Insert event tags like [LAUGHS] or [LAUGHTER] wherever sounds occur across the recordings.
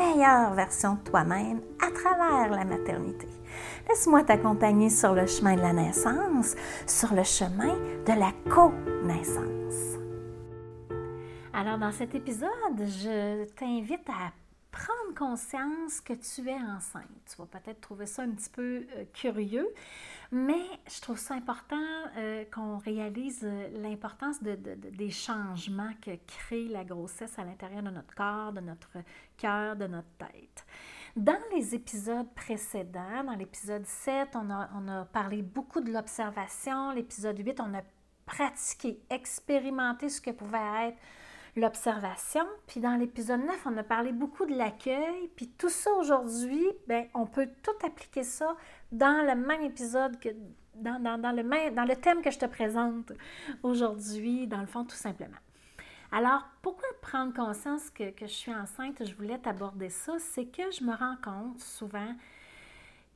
meilleure version de toi-même à travers la maternité. Laisse-moi t'accompagner sur le chemin de la naissance, sur le chemin de la co-naissance. Alors, dans cet épisode, je t'invite à prendre conscience que tu es enceinte. Tu vas peut-être trouver ça un petit peu euh, curieux, mais je trouve ça important euh, qu'on réalise euh, l'importance de, des changements que crée la grossesse à l'intérieur de notre corps, de notre cœur, de notre tête. Dans les épisodes précédents, dans l'épisode 7, on a, on a parlé beaucoup de l'observation. L'épisode 8, on a pratiqué, expérimenté ce que pouvait être l'observation. Puis dans l'épisode 9, on a parlé beaucoup de l'accueil. Puis tout ça aujourd'hui, ben, on peut tout appliquer ça dans le même épisode que dans, dans, le même, dans le thème que je te présente aujourd'hui, dans le fond, tout simplement. Alors, pourquoi prendre conscience que, que je suis enceinte? Je voulais t'aborder ça. C'est que je me rends compte souvent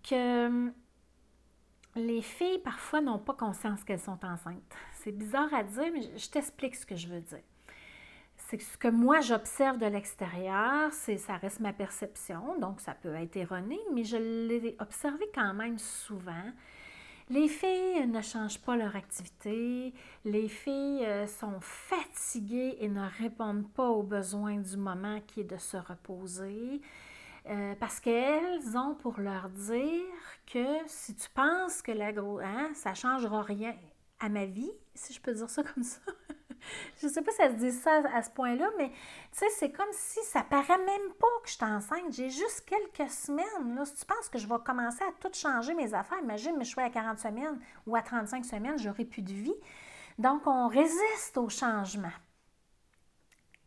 que hum, les filles, parfois, n'ont pas conscience qu'elles sont enceintes. C'est bizarre à dire, mais je t'explique ce que je veux dire c'est ce que moi j'observe de l'extérieur, c'est ça reste ma perception, donc ça peut être erroné, mais je l'ai observé quand même souvent. Les filles ne changent pas leur activité, les filles euh, sont fatiguées et ne répondent pas aux besoins du moment qui est de se reposer. Euh, parce qu'elles ont pour leur dire que si tu penses que la gros, hein, ça changera rien à ma vie, si je peux dire ça comme ça, [LAUGHS] [LAUGHS] je sais pas si elle se dit ça à ce point-là, mais tu sais, c'est comme si ça paraît même pas que je suis enceinte. J'ai juste quelques semaines. Là. Si tu penses que je vais commencer à tout changer mes affaires, imagine, mais je suis à 40 semaines ou à 35 semaines, j'aurai plus de vie. Donc, on résiste au changement.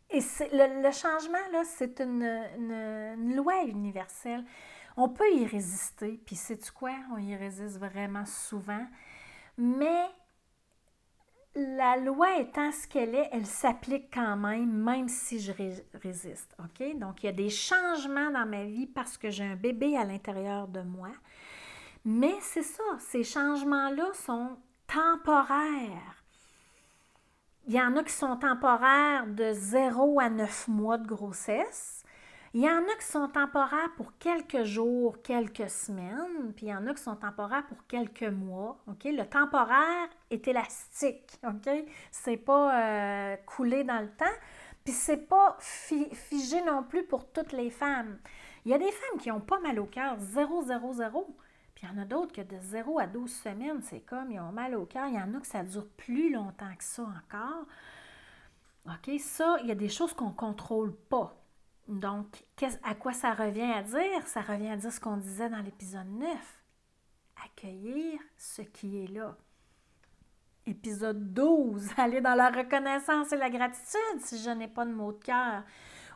Et le, le, changement, là, c'est une, une, loi universelle. On peut y résister, puis sais-tu quoi? On y résiste vraiment souvent. Mais la loi étant ce qu'elle est, elle s'applique quand même, même si je résiste. OK? Donc, il y a des changements dans ma vie parce que j'ai un bébé à l'intérieur de moi. Mais c'est ça, ces changements-là sont temporaires. Il y en a qui sont temporaires de 0 à 9 mois de grossesse. Il y en a qui sont temporaires pour quelques jours, quelques semaines, puis il y en a qui sont temporaires pour quelques mois. Le temporaire est élastique. OK? C'est pas euh, coulé dans le temps, puis c'est pas figé non plus pour toutes les femmes. Il y a des femmes qui ont pas mal au cœur, 0, 0, 0. Puis il y en a d'autres que de 0 à 12 semaines, c'est comme ils ont mal au cœur. Il y en a que ça dure plus longtemps que ça encore. OK? Ça, il y a des choses qu'on ne contrôle pas. Donc, à quoi ça revient à dire? Ça revient à dire ce qu'on disait dans l'épisode 9. Accueillir ce qui est là. Épisode 12, [LAUGHS] aller dans la reconnaissance et la gratitude si je n'ai pas de mots de cœur.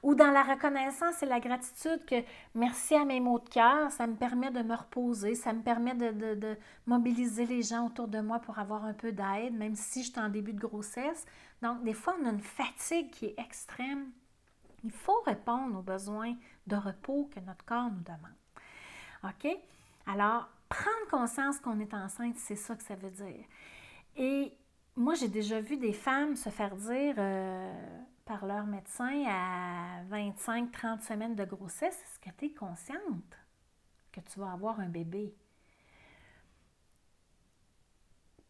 Ou dans la reconnaissance et la gratitude que merci à mes mots de cœur, ça me permet de me reposer, ça me permet de, de mobiliser les gens autour de moi pour avoir un peu d'aide, même si je suis en début de grossesse. Donc, des fois, on a une fatigue qui est extrême il faut répondre aux besoins de repos que notre corps nous demande. OK? Alors, prendre conscience qu'on est enceinte, c'est ça que ça veut dire. Et moi, j'ai déjà vu des femmes se faire dire euh, par leur médecin à 25-30 semaines de grossesse, est-ce que tu es consciente que tu vas avoir un bébé?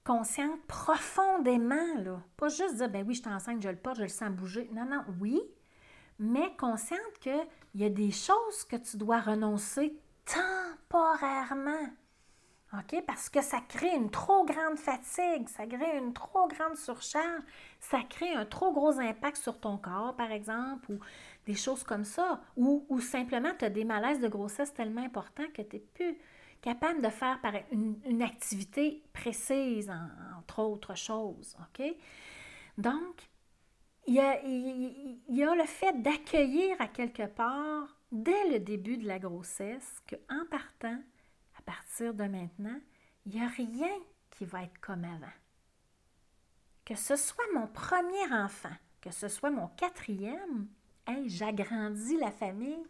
Consciente profondément, là. Pas juste dire, ben oui, je suis enceinte, je le porte, je le sens bouger. Non, non, oui, mais consciente qu'il y a des choses que tu dois renoncer temporairement. OK? Parce que ça crée une trop grande fatigue, ça crée une trop grande surcharge, ça crée un trop gros impact sur ton corps, par exemple, ou des choses comme ça. Ou, simplement, tu as des malaises de grossesse tellement importants que tu n'es plus capable de faire une, activité précise, entre autres choses. OK? Donc, il y a, le fait d'accueillir à quelque part, dès le début de la grossesse, qu'en partant, à partir de maintenant, il n'y a rien qui va être comme avant. Que ce soit mon premier enfant, que ce soit mon quatrième, hey, j'agrandis la famille.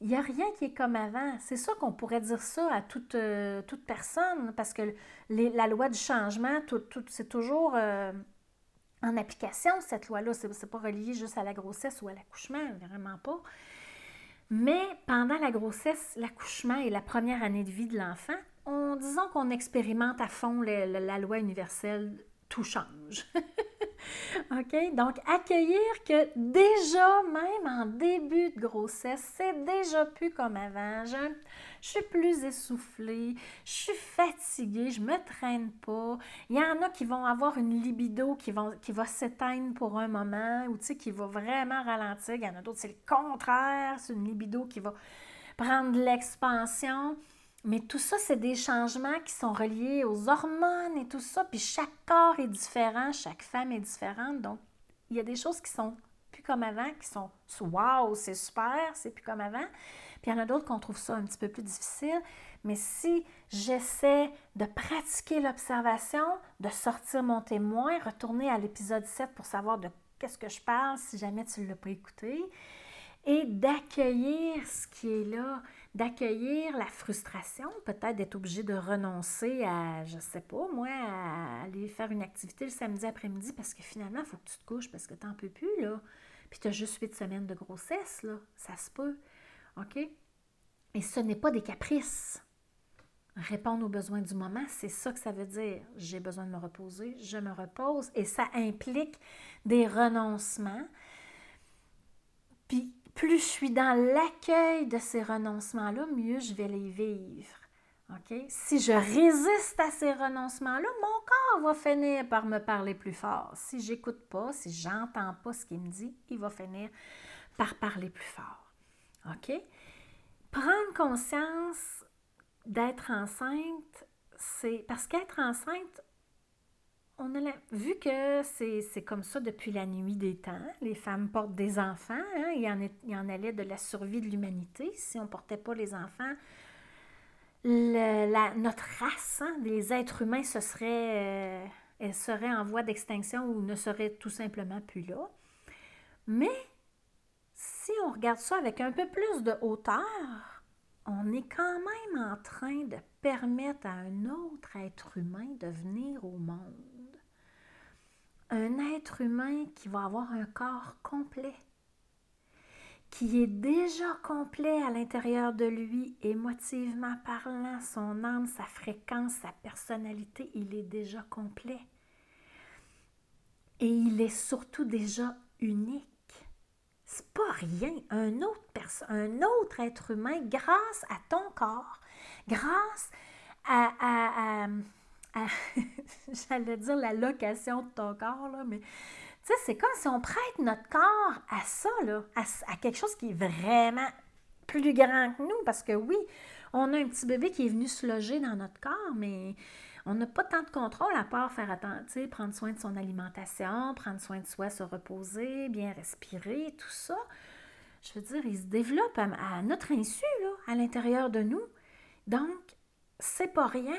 Il n'y a rien qui est comme avant. C'est sûr qu'on pourrait dire ça à toute, euh, toute personne, parce que la loi du changement, c'est toujours euh, en application, cette loi-là. Ce n'est pas relié juste à la grossesse ou à l'accouchement, vraiment pas. Mais pendant la grossesse, l'accouchement et la première année de vie de l'enfant, on, disons qu'on expérimente à fond la loi universelle, tout change. [LAUGHS] OK? Donc, accueillir que déjà, même en début de grossesse, c'est déjà plus comme avant. Je, je, suis plus essoufflée, je suis fatiguée, je me traîne pas. Il y en a qui vont avoir une libido qui, vont, qui va s'éteindre pour un moment ou qui va vraiment ralentir. Il y en a d'autres, c'est le contraire, c'est une libido qui va prendre l'expansion. Mais tout ça, c'est des changements qui sont reliés aux hormones et tout ça. Puis chaque corps est différent, chaque femme est différente. Donc, il y a des choses qui sont plus comme avant, qui sont waouh, c'est super, c'est plus comme avant. Puis il y en a d'autres qu'on trouve ça un petit peu plus difficile. Mais si j'essaie de pratiquer l'observation, de sortir mon témoin, retourner à l'épisode 7 pour savoir de qu'est-ce que je parle si jamais tu ne l'as pas écouté, et d'accueillir ce qui est là, d'accueillir la frustration, peut-être d'être obligé de renoncer à, je sais pas, moi, à aller faire une activité le samedi après-midi parce que finalement, il faut que tu te couches parce que tu n'en peux plus, là. Puis tu as juste huit semaines de grossesse, là. Ça se peut. OK? Et ce n'est pas des caprices. Répondre aux besoins du moment, c'est ça que ça veut dire. J'ai besoin de me reposer, je me repose. Et ça implique des renoncements. Puis plus je suis dans l'accueil de ces renoncements-là, mieux je vais les vivre. OK? Si je résiste à ces renoncements-là, mon corps va finir par me parler plus fort. Si j'écoute pas, si j'entends pas ce qu'il me dit, il va finir par parler plus fort. OK? Prendre conscience d'être enceinte, c'est parce qu'être enceinte, on a vu que c'est comme ça depuis la nuit des temps. Les femmes portent des enfants. Hein. Il, y en il, y en allait de la survie de l'humanité. Si on ne portait pas les enfants, la, notre race, hein, les êtres humains, ce serait, euh, seraient en voie d'extinction ou ne seraient tout simplement plus là. Mais si on regarde ça avec un peu plus de hauteur, on est quand même en train de permettre à un autre être humain de venir au monde un être humain qui va avoir un corps complet, qui est déjà complet à l'intérieur de lui, émotivement parlant, son âme, sa fréquence, sa personnalité, il est déjà complet. Et il est surtout déjà unique. C'est pas rien. Un autre, un autre être humain, grâce à ton corps, grâce à, à [LAUGHS] j'allais dire la location de ton corps, là, mais tu sais, c'est comme si on prête notre corps à ça, là, à, quelque chose qui est vraiment plus grand que nous, parce que oui, on a un petit bébé qui est venu se loger dans notre corps, mais on n'a pas tant de contrôle à part faire attention, prendre soin de son alimentation, prendre soin de soi, se reposer, bien respirer, tout ça. Je veux dire, il se développe à, notre insu, là, à l'intérieur de nous. Donc, c'est pas rien.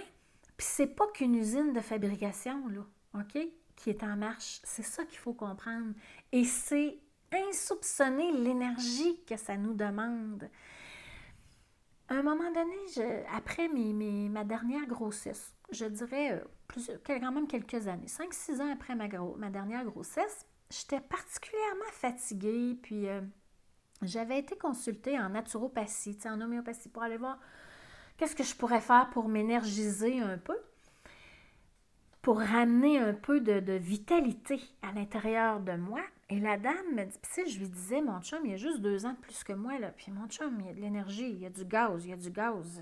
Puis c'est pas qu'une usine de fabrication, là, OK, qui est en marche. C'est ça qu'il faut comprendre. Et c'est insoupçonner l'énergie que ça nous demande. À un moment donné, après mes, ma dernière grossesse, je dirais euh, quand même quelques années, 5-6 ans après ma, ma dernière grossesse, j'étais particulièrement fatiguée, puis euh, j'avais été consultée en naturopathie, en homéopathie, pour aller voir Qu'est-ce que je pourrais faire pour m'énergiser un peu? Pour ramener un peu de, vitalité à l'intérieur de moi. Et la dame me dit, puis je lui disais, mon chum, il a juste deux ans de plus que moi, là. Puis mon chum, il a de l'énergie, il y a du gaz, il y a du gaz.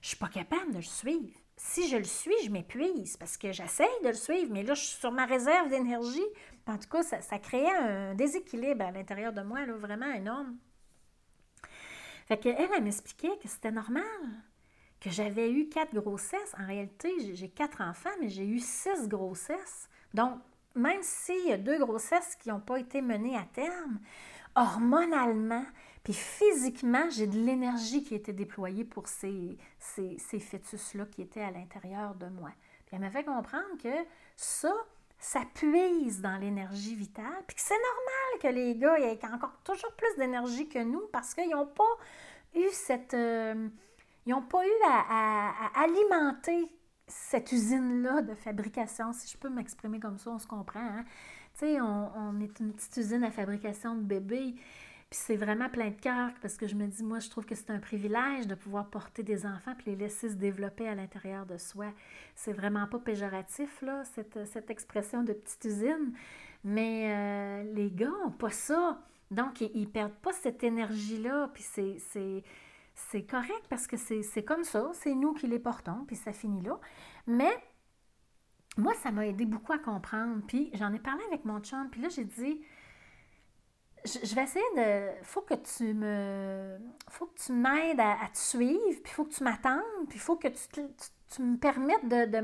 Je suis pas capable de le suivre. Si je le suis, je m'épuise parce que j'essaye de le suivre, mais là, je suis sur ma réserve d'énergie. En tout cas, ça, ça créait un déséquilibre à l'intérieur de moi, là, vraiment énorme. Fait qu'elle, elle, m'expliquait que c'était normal, que j'avais eu quatre grossesses. En réalité, j'ai quatre enfants, mais j'ai eu six grossesses. Donc, même s'il y a deux grossesses qui n'ont pas été menées à terme, hormonalement, puis physiquement, j'ai de l'énergie qui été déployée pour ces, ces, ces fœtus-là qui étaient à l'intérieur de moi. elle m'a fait comprendre que ça, ça puise dans l'énergie vitale, puis que c'est normal que les gars aient encore toujours plus d'énergie que nous parce qu'ils n'ont pas eu cette... Euh, ils n'ont pas eu à, alimenter cette usine-là de fabrication, si je peux m'exprimer comme ça, on se comprend. Hein? Tu sais, on, on, est une petite usine à fabrication de bébés. Puis c'est vraiment plein de cœur parce que je me dis, moi, je trouve que c'est un privilège de pouvoir porter des enfants puis les laisser se développer à l'intérieur de soi. C'est vraiment pas péjoratif, là, cette, expression de petite usine. Mais euh, les gars n'ont pas ça. Donc, ils, ne perdent pas cette énergie-là. Puis c'est, c'est, correct parce que c'est, comme ça. C'est nous qui les portons, puis ça finit là. Mais moi, ça m'a aidé beaucoup à comprendre. Puis j'en ai parlé avec mon chum. Puis là, j'ai dit je, vais essayer de. faut que tu me. faut que tu m'aides à, te suivre, puis faut que tu m'attendes, puis faut que tu, tu, me permettes de, de,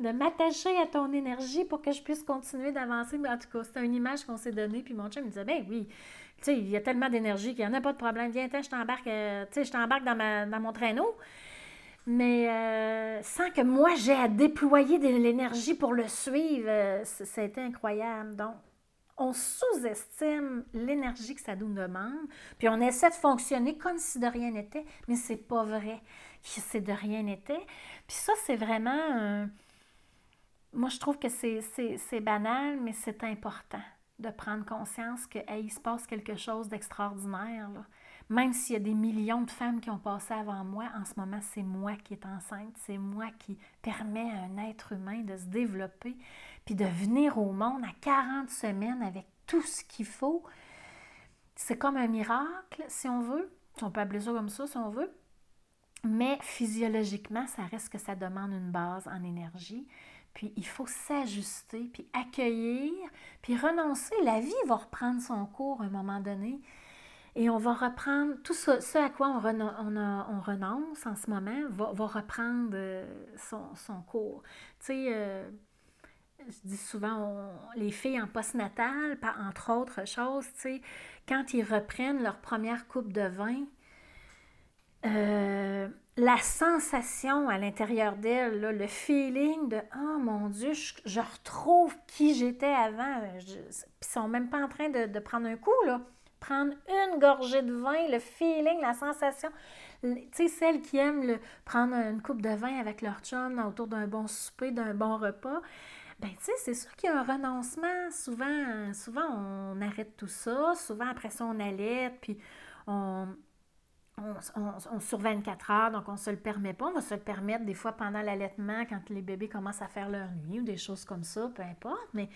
[LAUGHS] de m'attacher à ton énergie pour que je puisse continuer d'avancer. Mais en tout cas, c'est une image qu'on s'est donnée, puis mon chum me disait Ben oui, tu sais, il y a tellement d'énergie qu'il n'y en a pas de problème. Viens, je t'embarque, euh, tu sais, je t'embarque dans, dans mon traîneau. Mais euh, sans que moi j'ai à déployer de l'énergie pour le suivre, euh, été incroyable. Donc, on sous-estime l'énergie que ça nous demande, puis on essaie de fonctionner comme si de rien n'était, mais c'est pas vrai que c'est de rien n'était. Puis ça, c'est vraiment... moi, je trouve que c'est banal, mais c'est important de prendre conscience qu'il se passe quelque chose d'extraordinaire. Même s'il y a des millions de femmes qui ont passé avant moi, en ce moment, c'est moi qui est enceinte, c'est moi qui permet à un être humain de se développer, puis de venir au monde à 40 semaines avec tout ce qu'il faut. C'est comme un miracle, si on veut. On peut appeler ça comme ça, si on veut. Mais physiologiquement, ça reste que ça demande une base en énergie. Puis il faut s'ajuster, puis accueillir, puis renoncer. La vie va reprendre son cours à un moment donné. Et on va reprendre tout ce, à quoi on, on, renonce en ce moment, va, reprendre euh, son, cours. Tu sais, euh, je dis souvent, les filles en postnatal, entre autres choses, tu sais, quand ils reprennent leur première coupe de vin, euh, la sensation à l'intérieur d'elles, le feeling de Oh mon Dieu, je, retrouve qui j'étais avant. Ils sont même pas en train de, de prendre un coup, là prendre une gorgée de vin, le feeling, la sensation. Tu sais, celles qui aiment prendre une coupe de vin avec leur chum autour d'un bon souper, d'un bon repas, ben tu sais, c'est sûr qu'il y a un renoncement. Souvent, souvent, on arrête tout ça. Souvent, après ça, on allait, puis on, on, sur 24 heures, donc on ne se le permet pas. On va se le permettre des fois pendant l'allaitement, quand les bébés commencent à faire leur nuit ou des choses comme ça, peu importe. Mais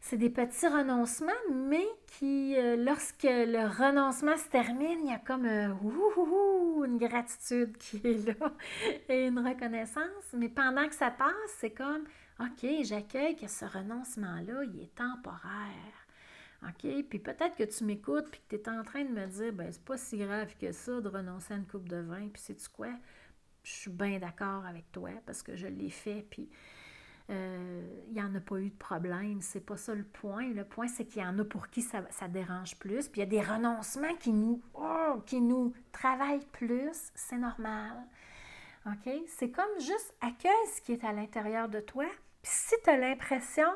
c'est des petits renoncements, mais qui, euh, lorsque le renoncement se termine, il y a comme euh, une gratitude qui est là [LAUGHS] et une reconnaissance. Mais pendant que ça passe, c'est comme, OK, j'accueille que ce renoncement-là, il est temporaire. OK? Puis peut-être que tu m'écoutes puis que tu es en train de me dire, ben c'est pas si grave que ça de renoncer à une coupe de vin. Puis sais-tu quoi? Je suis bien d'accord avec toi parce que je l'ai fait. Puis euh, il n'y en a pas eu de problème. C'est pas ça le point. Le point, c'est qu'il y en a pour qui ça, dérange plus. Puis il y a des renoncements qui nous, oh, qui nous travaillent plus. C'est normal. OK? C'est comme juste accueille ce qui est à l'intérieur de toi. Puis si tu as l'impression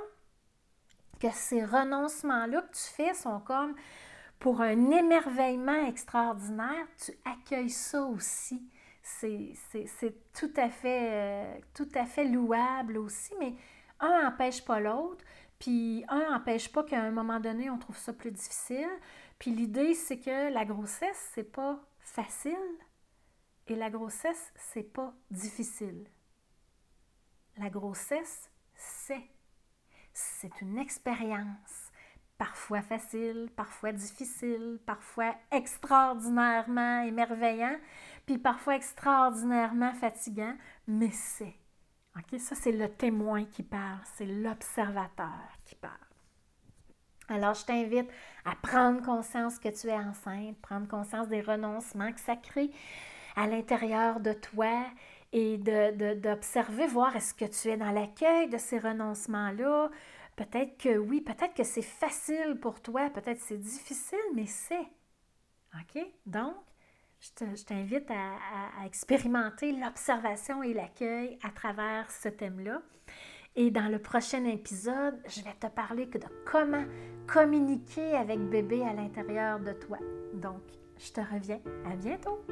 que ces renoncements-là que tu fais sont comme pour un émerveillement extraordinaire, tu accueilles ça aussi c'est tout, à fait, euh, tout à fait louable aussi, mais un n'empêche pas l'autre, puis un n'empêche pas qu'à un moment donné, on trouve ça plus difficile. Puis l'idée, c'est que la grossesse, c'est pas facile et la grossesse, c'est pas difficile. La grossesse, c'est. C'est une expérience parfois facile, parfois difficile, parfois extraordinairement émerveillant, puis parfois extraordinairement fatigant, mais c'est. OK? Ça, c'est le témoin qui parle, c'est l'observateur qui parle. Alors, je t'invite à prendre conscience que tu es enceinte, prendre conscience des renoncements que ça crée à l'intérieur de toi et d'observer, de, voir est-ce que tu es dans l'accueil de ces renoncements-là. Peut-être que oui, peut-être que c'est facile pour toi, peut-être que c'est difficile, mais c'est. OK? Donc, je t'invite à, expérimenter l'observation et l'accueil à travers ce thème-là. Et dans le prochain épisode, je vais te parler de comment communiquer avec bébé à l'intérieur de toi. Donc, je te reviens. À bientôt!